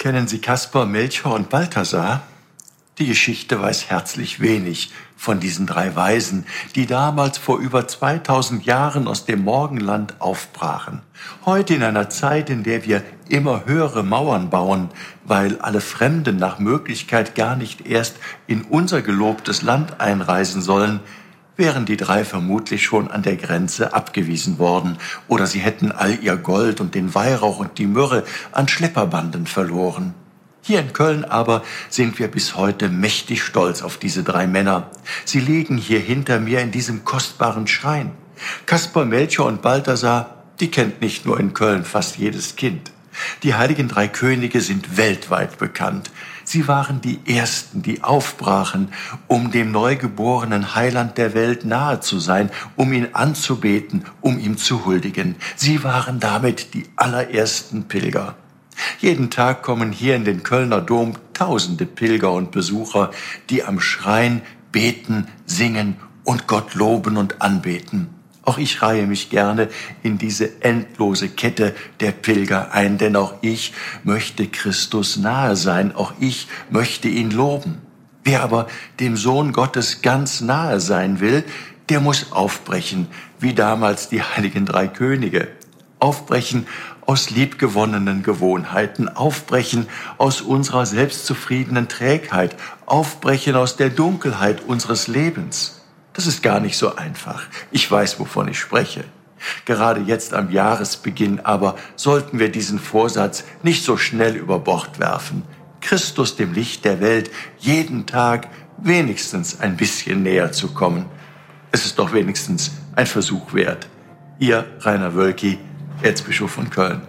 Kennen Sie Kaspar, Melchior und Balthasar? Die Geschichte weiß herzlich wenig von diesen drei Weisen, die damals vor über 2000 Jahren aus dem Morgenland aufbrachen. Heute in einer Zeit, in der wir immer höhere Mauern bauen, weil alle Fremden nach Möglichkeit gar nicht erst in unser gelobtes Land einreisen sollen, wären die drei vermutlich schon an der Grenze abgewiesen worden, oder sie hätten all ihr Gold und den Weihrauch und die Myrrhe an Schlepperbanden verloren. Hier in Köln aber sind wir bis heute mächtig stolz auf diese drei Männer. Sie liegen hier hinter mir in diesem kostbaren Schrein. Kaspar, Melchior und Balthasar, die kennt nicht nur in Köln fast jedes Kind. Die heiligen drei Könige sind weltweit bekannt. Sie waren die Ersten, die aufbrachen, um dem neugeborenen Heiland der Welt nahe zu sein, um ihn anzubeten, um ihm zu huldigen. Sie waren damit die allerersten Pilger. Jeden Tag kommen hier in den Kölner Dom tausende Pilger und Besucher, die am Schrein beten, singen und Gott loben und anbeten. Auch ich reihe mich gerne in diese endlose Kette der Pilger ein, denn auch ich möchte Christus nahe sein, auch ich möchte ihn loben. Wer aber dem Sohn Gottes ganz nahe sein will, der muss aufbrechen, wie damals die heiligen drei Könige. Aufbrechen aus liebgewonnenen Gewohnheiten, aufbrechen aus unserer selbstzufriedenen Trägheit, aufbrechen aus der Dunkelheit unseres Lebens. Das ist gar nicht so einfach. Ich weiß, wovon ich spreche. Gerade jetzt am Jahresbeginn aber sollten wir diesen Vorsatz nicht so schnell über Bord werfen. Christus, dem Licht der Welt, jeden Tag wenigstens ein bisschen näher zu kommen. Es ist doch wenigstens ein Versuch wert. Ihr Rainer Wölki, Erzbischof von Köln.